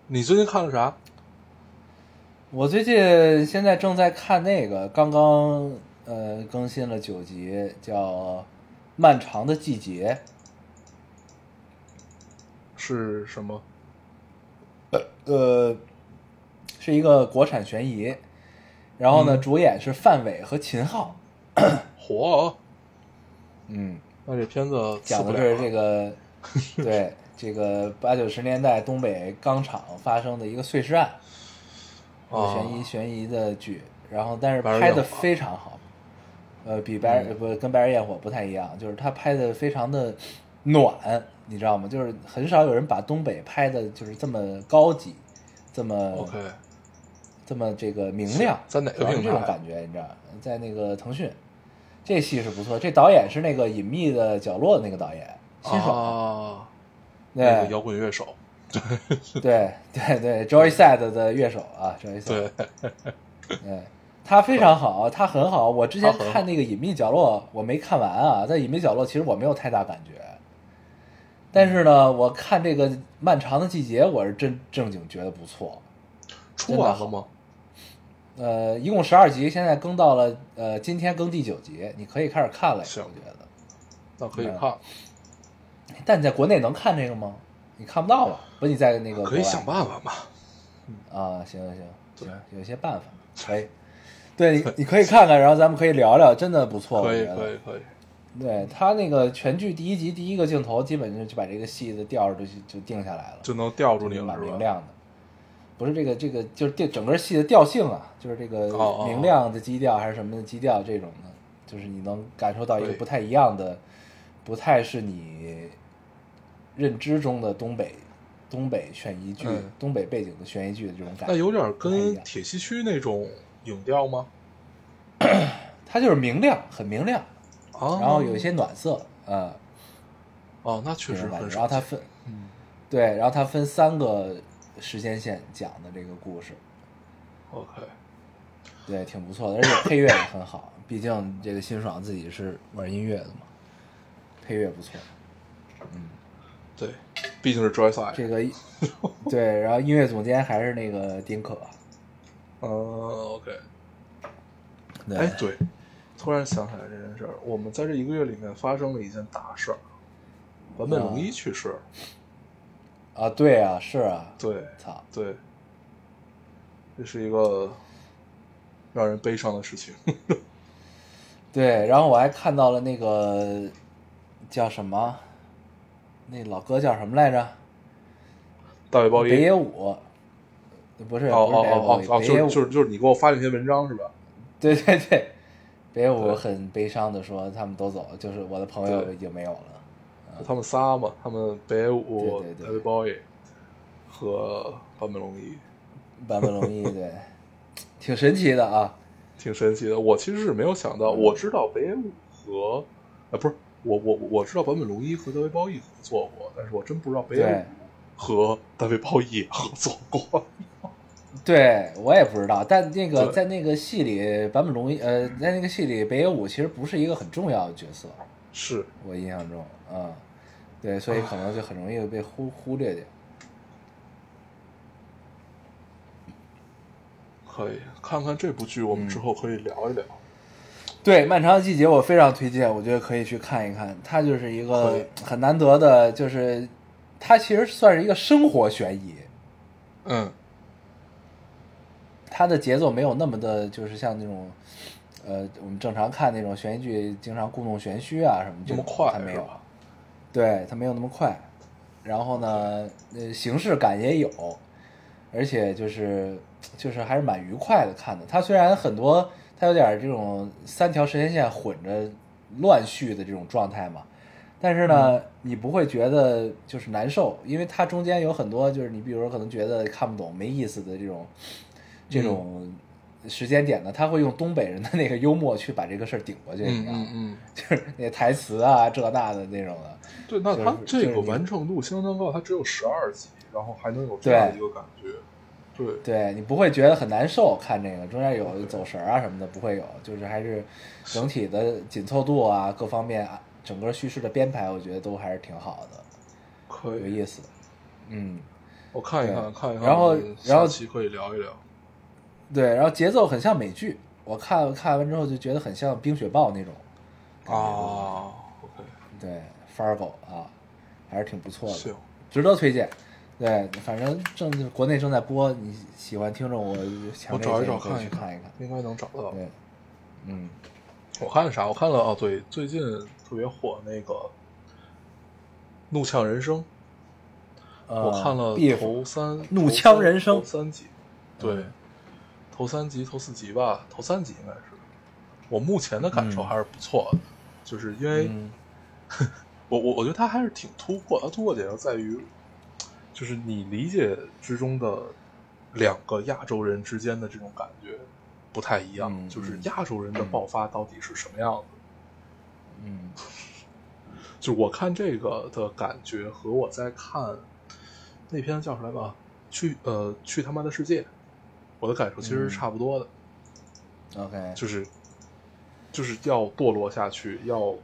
你最近看了啥？我最近现在正在看那个，刚刚呃更新了九集，叫《漫长的季节是什么？》，呃，是一个国产悬疑，然后呢，嗯。主演是范伟和秦昊，[COUGHS] 火，嗯，那这片子讲的是这个，[LAUGHS] 对这个八九十年代东北钢厂发生的一个碎尸案，啊。悬疑悬疑的剧，然后但是白日拍的火。非常好，呃，比白不跟白日焰火不太一样，就是他拍的非常的暖，你知道吗？就是很少有人把东北拍的就是这么高级，这么 OK，这么这个明亮，在哪个主要是这种感觉，你知道，在那个腾讯，这戏是不错，这导演是那个《隐秘的角落》的那个导演，新手，啊，对、那个摇滚乐手，对对对，Joy Sad 的乐手啊，Joy Sad，对，[LAUGHS] 对，他非常好，他很好。我之前看那个《隐秘角落》，我没看完啊，在《隐秘角落》其实我没有太大感觉，但是呢，我看这个《漫长的季节》，我是真正经觉得不错。出完了吗？呃，一共十二集，现在更到了呃，今天更第九集，你可以开始看了。我行觉得，那可以嗯看，但你在国内能看这个吗？你看不到吧？不，你在那个可以想办法嘛。啊，行行行有一些办法可以。对，你 [LAUGHS] 你可以看看，然后咱们可以聊聊，真的不错。可以，可以，可以。对他那个全剧第一集第一个镜头，基本上就把这个戏的调就就定下来了，就能吊住你了，是吧？明亮的。不是这个这个，就是这整个戏的调性啊，就是这个明亮的基调还是什么的基调，这种的，就是你能感受到一个不太一样的，不太是你认知中的东北东北悬疑剧、嗯东北背景的悬疑剧的这种感觉。那有点跟铁西区那种影调吗？[CLEARS THROAT] 它就是明亮，很明亮，啊，然后有一些暖色，嗯，哦，那确。实很。然后它分，嗯，对，然后它分三个时间线讲的这个故事，OK，对，挺不错的，而且配乐也很好。毕竟这个辛爽自己是玩音乐的嘛，配乐不错。嗯对，毕竟是 Joy Side。这个对，然后音乐总监还是那个丁可。嗯，OK。对，哎，对，突然想起来这件事儿，我们在这一个月里面发生了一件大事儿，坂本龙一去世了。啊，对啊，是啊，对，操，对，这是一个让人悲伤的事情。对，然后我还看到了那个叫什么，那老哥叫什么来着？大卫鲍伊。北野武，不是，哦哦哦哦就是就是你给我发那篇文章是吧？对对对，北野武很悲伤的说他们都走了，就是我的朋友已经没有了。他们仨嘛，他们北野武大卫鲍伊和坂本龙一，坂本龙一对，挺神奇的啊。[LAUGHS] 挺神奇的。我其实是没有想到，我知道北野武和呃不是我我我知道坂本龙一和大卫鲍伊合作过，但是我真不知道北野武和大卫鲍伊合作过。对我也不知道，但那个在那个戏里，坂本龙一呃，在那个戏里，北野武其实不是一个很重要的角色，是，我印象中，嗯，对，所以可能就很容易被忽忽略掉。可以看看这部剧，我们之后可以聊一聊。对《漫长的季节》，我非常推荐，我觉得可以去看一看。它就是一个很难得的，就是它其实算是一个生活悬疑，嗯，它的节奏没有那么的，就是像那种，呃，我们正常看那种悬疑剧，经常故弄玄虚啊什么这么快它没有对，它没有那么快。然后呢，呃，形式感也有，而且就是就是还是蛮愉快的看的。它虽然很多，它有点这种三条时间线混着乱续的这种状态嘛，但是呢，你不会觉得就是难受，因为它中间有很多就是你比如说可能觉得看不懂、没意思的这种这种时间点呢，他会用东北人的那个幽默去把这个事儿顶过去，你知道吗？嗯，[LAUGHS] 就是那台词啊这那的那种的。对，那他这个完成度相当高，它只有十二集，然后还能有这样的一个感觉，对，对你不会觉得很难受，看这个中间有走神儿啊什么的不会有，就是还是整体的紧凑度啊各方面啊，整个叙事的编排，我觉得都还是挺好的，可以，有意思。嗯，我看一看，看一看，然后然后期可以聊一聊。对，然后节奏很像美剧，我看看完之后就觉得很像《冰雪暴》那种。哦，OK，对，Fargo 啊，还是挺不错的，，值得推荐。对，反正正国内正在播，你喜欢听众，我强我找一烈建议可以找看一去看一看。应该能找到。对，嗯，我看啥？我看了哦，对，最近特别火那个《怒呛人生》，呃我看了 Beef 头三，怒呛人生三集，对嗯，头三集、头四集吧，头三集应该是。我目前的感受嗯。还是不错的，就是因为嗯。[LAUGHS] 我我我觉得它还是挺突破，它突破点就在于，就是你理解之中的两个亚洲人之间的这种感觉不太一样，嗯就是。嗯亚洲人的爆发到底是什么样子。嗯。[LAUGHS] 就我看这个的感觉和我在看那篇叫什么来吧，去呃去他妈的世界，我的感受其实是差不多的，，OK，就是就是要堕落下去，要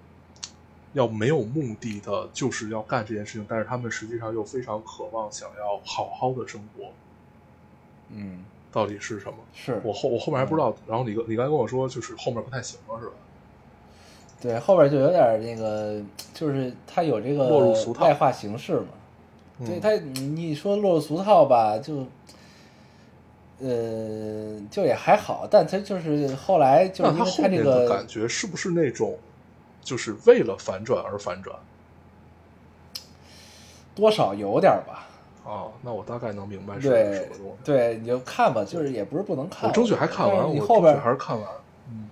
要没有目的的，就是要干这件事情，但是他们实际上又非常渴望想要好好的生活，嗯，到底是什么？是我后我后面还不知道，然后你你刚才跟我说，就是后面不太行了，是吧？对，后边就有点那个，就是他有这个落入俗套外化形式嘛。对嗯它，你你说落入俗套吧，就，呃，就也还好，但他就是后来就是因为后面的它这个感觉是不是那种，就是为了反转而反转？多少有点吧。哦，那我大概能明白是对什么东西。对，你就看吧，就是也不是不能看，我争取还看完，你后边还是看完。嗯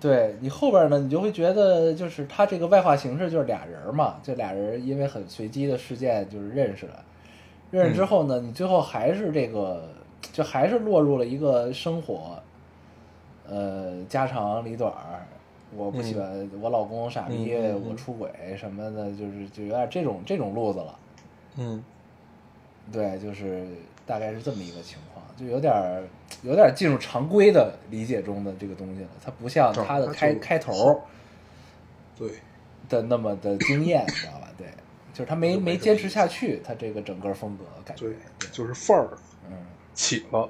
对你后边呢，你就会觉得就是他这个外化形式就是俩人嘛，就俩人因为很随机的事件就是认识了，认识之后呢，你最后还是这个，就还是落入了一个生活，呃，家长里短儿，我不喜欢、我老公傻逼，我出轨什么的，就是就有点这种这种路子了。嗯，对，就是大概是这么一个情况，就有点儿有点儿进入常规的理解中的这个东西了，它不像正它的开它开头对，的那么的惊艳，你知道吧？对，就是他没没没坚持下去，他这个整个风格感觉对，，就是范儿嗯，起了，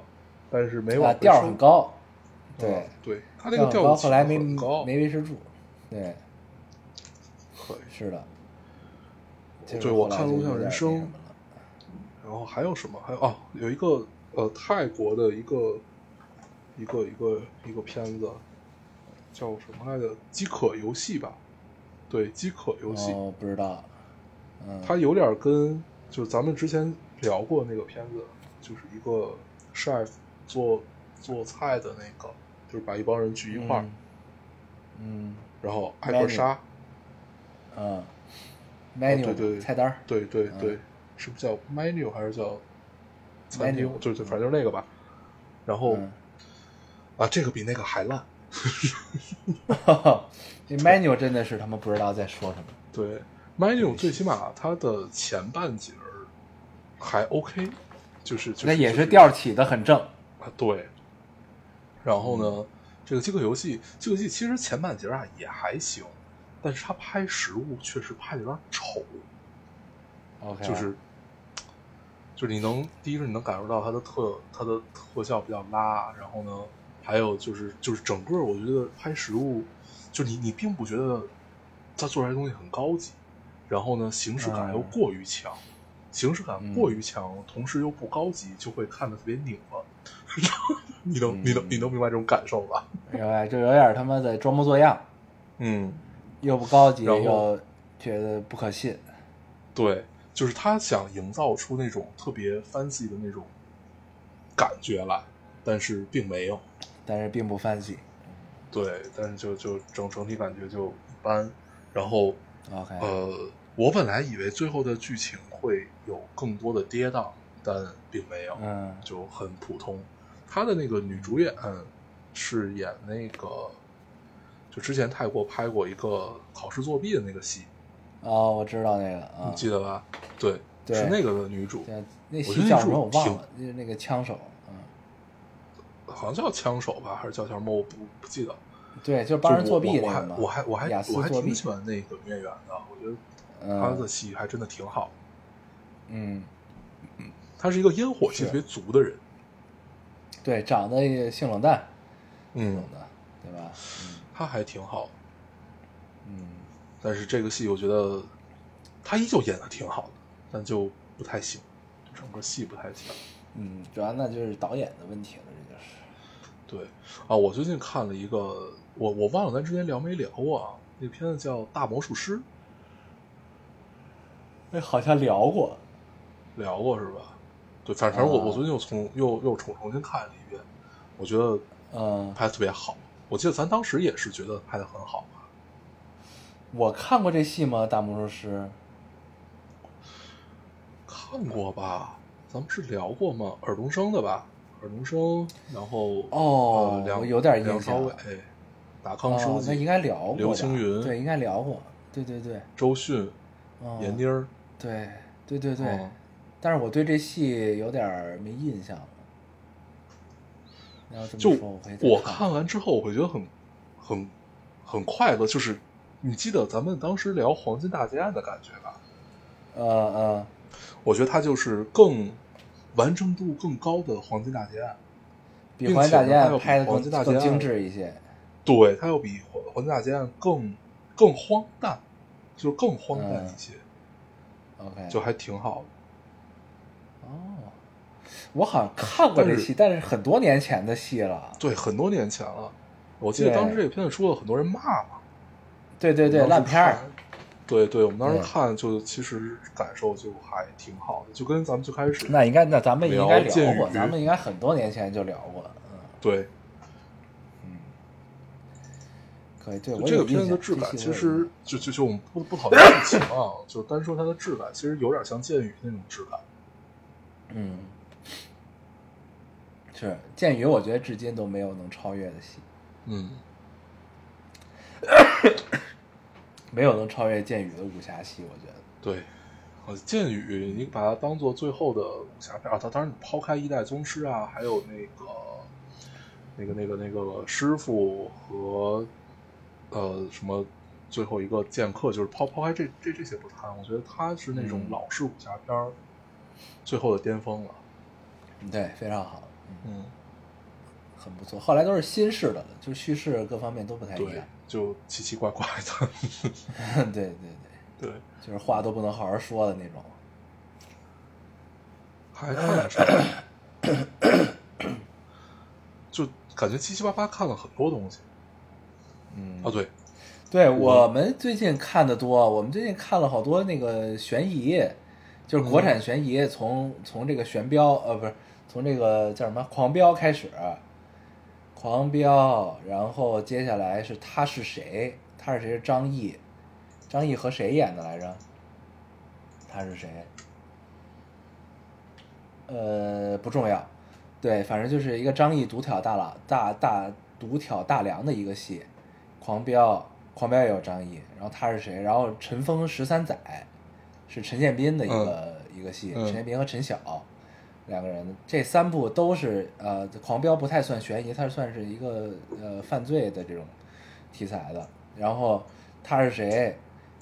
但是没啊往啊调很。高，嗯对，对，他那个调子后来没没维持住，对，可以。是的，对我看《录像人生然后还有什么？还有啊，有一个呃泰国的一个一个一个一个片子，叫什么来着？饥渴游戏吧？对，饥渴游戏。哦，不知道，嗯，它有点跟就是咱们之前聊过那个片子，就是一个 chef 做做菜的那个，就是把一帮人聚一块儿，嗯，然后挨个杀。嗯啊，menu 对对菜单儿，对对嗯对，是不是叫 menu 还是叫餐厅 Menu？对对，反正就是那个吧。然后、嗯啊，这个比那个还烂。这 menu 真的是他们不知道在说什么。对，menu 最起码它的前半截儿还 OK，就是那也是调起的很正，啊，对。然后嗯。呢，这个饥渴游戏，这个游戏其实前半截啊也还行，但是他拍实物确实拍的有点丑，OK，就是就是你能第一个你能感受到它的特它的特效比较拉，然后呢，还有就是就是整个我觉得拍实物，就你你并不觉得它做出来的东西很高级，然后呢形式感又嗯过于强，形式感嗯过于强，同时又不高级，就会看的特别拧巴。[LAUGHS] 你能你能你能明白这种感受吧？[LAUGHS] 明白，就有点他妈的装模作样，嗯，又不高级，然又觉得不可信。对，就是他想营造出那种特别 fancy 的那种感觉来，但是并没有。但是并不 fancy。对，但是就就整整体感觉就一般。然后 OK，呃，我本来以为最后的剧情会有更多的跌宕，但并没有，嗯就很普通。她的那个女主演是演那个，就之前泰国拍过一个考试作弊的那个戏，哦，我知道那个啊你，记得吧？对，对是那个的女主，叫那我觉得那戏叫什么我忘了，就是那个枪手，嗯，好像叫枪手吧，还是叫叫什么？我不不记得。对，就是帮人作弊那个嘛，我还我还我还挺喜欢那个女演员的，我觉得嗯她的戏还真的挺好。嗯，他是一个烟火气是特别足的人，对，长得也性冷淡那嗯种，的，对吧？他还挺好。嗯但是这个戏我觉得他依旧演的挺好的，但就不太行，整个戏不太行。嗯，主要那就是导演的问题了，这就是。对啊，我最近看了一个，我我忘了咱之前聊没聊过啊，那个片子叫《大魔术师》，哎，好像聊过，聊过是吧？对，反反正我啊我最近又重又又重重新看了一遍，我觉得嗯，拍的特别好。我记得咱当时也是觉得拍的很好吧？我看过这戏吗？大魔术师？看过吧？咱们是聊过吗？尔冬升的吧？尔冬升，然后哦呃梁我有点印象梁朝伟、达康书哦，那应、该聊过。刘青云对，应该聊过。对对对，周迅、哦闫妮儿，对对对对，嗯但是我对这戏有点没印象了。你要这就么说，我看看完之后，我会觉得很很很快乐。就是你记得咱们当时聊《黄金大劫案》的感觉吧？呃呃，我觉得它就是更完成度更高的《黄金大劫案》，比《黄金大劫案拍的更黄金大劫案更精致一些。对，它要比《黄黄金大劫案》更更荒诞，就是更荒诞嗯一些，OK，就还挺好的。哦，我好像看过这戏，但是很多年前的戏了。对，很多年前了，我记得当时这个片子出了，很多人骂嘛。对对对，烂片儿。对对，我们当时看就其实感受就还挺好的，就跟咱们最开始那应该，那咱们应该聊过，咱们应该很多年前就聊过。嗯对嗯，可以，对就我这个片子的质感，其实就就就我们不不讨论剧情啊，就单说它的质感，其实有点像剑雨那种质感。嗯，是剑雨，我觉得至今都没有能超越的戏，嗯，[COUGHS] 没有能超越剑雨的武侠戏，我觉得。对，呃，剑雨你把它当做最后的武侠片啊，它当然你抛开一代宗师啊，还有那个那个那个那个师傅和呃什么最后一个剑客，就是抛抛开这这这些不谈，我觉得他是那种嗯老式武侠片儿最后的巅峰了。对，非常好，嗯，嗯，很不错。后来都是新式的了，就叙事各方面都不太一对样。，就奇奇怪怪的。[LAUGHS] 对对对，对，就是话都不能好好说的那种。还看了啥？[COUGHS] 就感觉七七八八看了很多东西。嗯，哦，对，对我们最近看的多，我们最近看了好多那个悬疑，就是国产悬疑，从从这个玄标呃不是从这个叫什么狂飙开始，狂飙，然后接下来是他是谁？他是谁？是张译，张译和谁演的来着？他是谁？呃，不重要，对，反正就是一个张译独挑大梁大大独挑大梁的一个戏，狂飙，狂飙也有张译，然后他是谁？然后尘封十三载是陈建斌的一个、一个戏，嗯陈建斌和陈晓两个人，这三部都是呃，狂飙不太算悬疑，它算是一个呃犯罪的这种题材的。然后他是谁？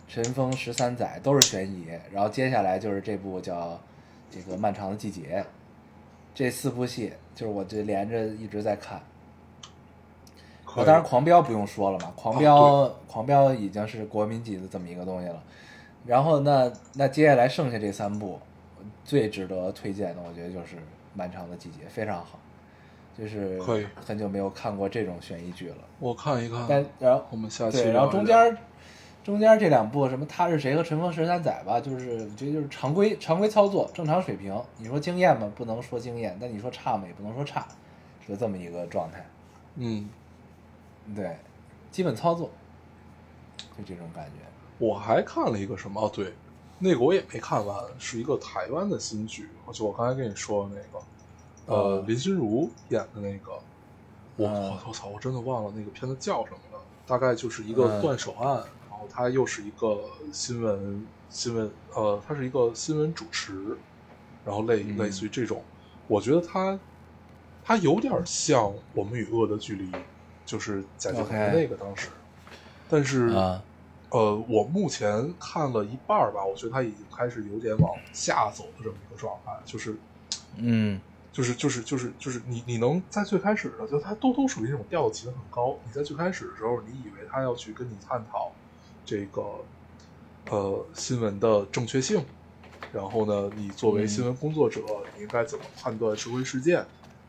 尘封十三载都是悬疑，然后接下来就是这部叫这个漫长的季节，这四部戏就是我这连着一直在看。当然，狂飙不用说了嘛，狂飙、哦狂飙已经是国民级的这么一个东西了。然后那那接下来剩下这三部，最值得推荐的，我觉得就是《漫长的季节》，非常好，就是可以很久没有看过这种悬疑剧了。我看一看。但然后我们下期对，然后中间中间这两部什么他是谁和尘封十三载吧，就是我觉得就是常规常规操作，正常水平。你说惊艳吗？不能说惊艳，但你说差吗？也不能说差，就这么一个状态。嗯，对，基本操作，就这种感觉。我还看了一个什么？哦，对，那个我也没看完，是一个台湾的新剧，就我刚才跟你说的那个，呃，嗯林心如演的那个，我嗯我我操，我真的忘了那个片子叫什么了，大概就是一个嗯断手案，然后他又是一个新闻新闻，呃，他是一个新闻主持，然后类嗯类似于这种，我觉得他他有点像《我们与恶的距离》，就是贾静雯那个当时，但是。啊，呃，我目前看了一半儿吧，我觉得他已经开始有点往下走的这么一个状态，就是嗯就是就是就是就是你你能在最开始的，就他都都属于那种调子起得很高。你在最开始的时候，你以为他要去跟你探讨这个呃新闻的正确性，然后呢，你作为嗯新闻工作者，你应该怎么判断社会事件，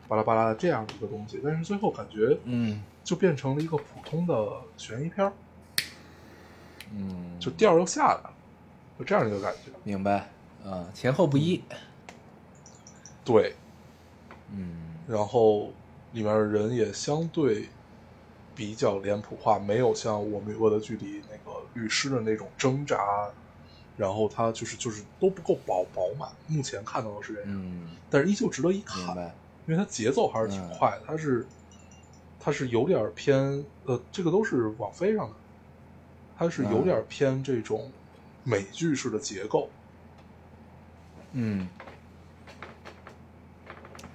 巴拉巴拉这样的一个东西。但是最后感觉嗯就变成了一个普通的悬疑片儿，嗯，就调又下来了，就这样一个感觉。明白，嗯，前后不一，对，嗯。然后里面的人也相对比较脸谱化，没有像《我们与恶的距离》那个律师的那种挣扎，然后他就是就是都不够饱饱满。目前看到的是这样，嗯，但是依旧值得一看，因为它节奏还是挺快的，它是它是有点偏呃，这个都是网飞上的，它是有点偏这种美剧式的结构。嗯。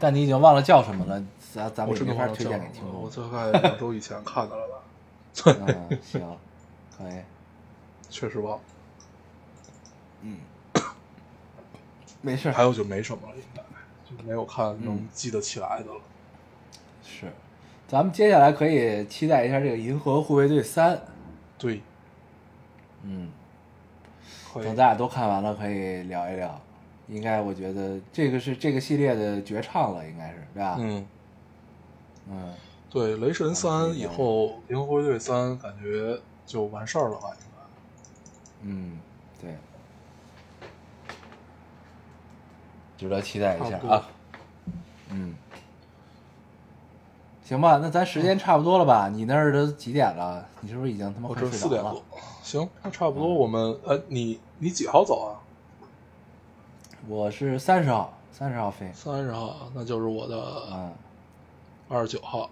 但你已经忘了叫什么了，咱咱们也没法推荐给听么了，我众。大概两周以前看的了吧，嗯，[LAUGHS] 行，可以，确实忘了。嗯，没事，还有就没什么了，应该就没有看能嗯记得起来的了。是，咱们接下来可以期待一下这个《银河护卫队三》。对，嗯，等咱俩都看完了，可以聊一聊。应该我觉得这个是这个系列的绝唱了，应该是对吧？嗯，嗯对，雷神嗯三以后，银河护卫队三感觉就完事儿了吧？应该。嗯，对，值得期待一下啊。嗯，行吧，那咱时间差不多了吧？你那儿都几点了？你是不是已经他妈我快这四点多睡着了？，行，那差不多。我们呃，你你几号走啊？我是三十号，三十号飞。三十号，那就是我的嗯，二十九号。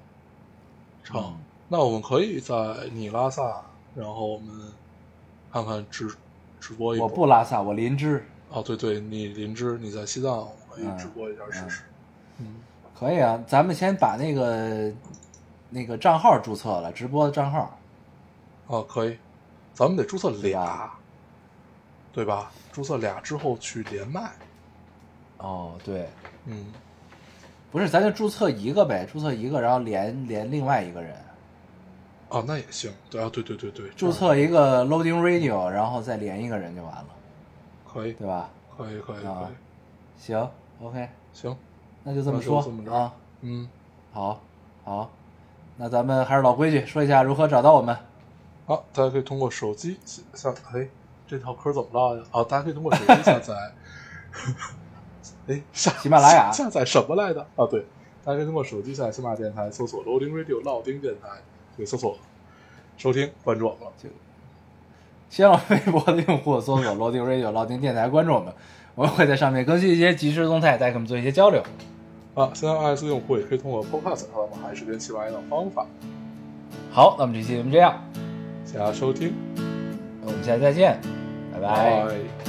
成嗯，那我们可以在你拉萨，然后我们看看直直播一波。我不拉萨，我林芝。哦，对对，你林芝，你在西藏，我可以嗯直播一下试试。嗯，可以啊，咱们先把那个那个账号注册了，直播的账号。哦，可以，咱们得注册俩，对吧？注册俩之后去连麦。哦，对，嗯，不是，咱就注册一个呗，注册一个，然后连连另外一个人，哦，那也行。对啊，对对对对，注册一个 Loading Radio，然后再连一个人就完了，可以，对吧？可以，可以，啊可以，行，OK，行，那就这么说这么着啊。嗯，好，好，那咱们还是老规矩，说一下如何找到我们。好，大家可以通过手机下，哎，这套嗑怎么了呀？啊，大家可以通过手机下载，[LAUGHS] 哎，下喜马拉雅下载什么来的？啊，对，大家可以通过手机下载喜马拉雅电台，搜索 Loading Radio 老丁电台，可以搜索收听关注我们了。新浪微博的用户搜索 Loading Radio 老丁电台，关注我们，我们会在上面更新一些即时动态，带给我们做一些交流。啊，现在 iOS 用户也可以通过 Podcast 和我们还是跟喜马拉雅的方法，好，那么这期节目这样，谢谢大家收听，我们下期再见，拜拜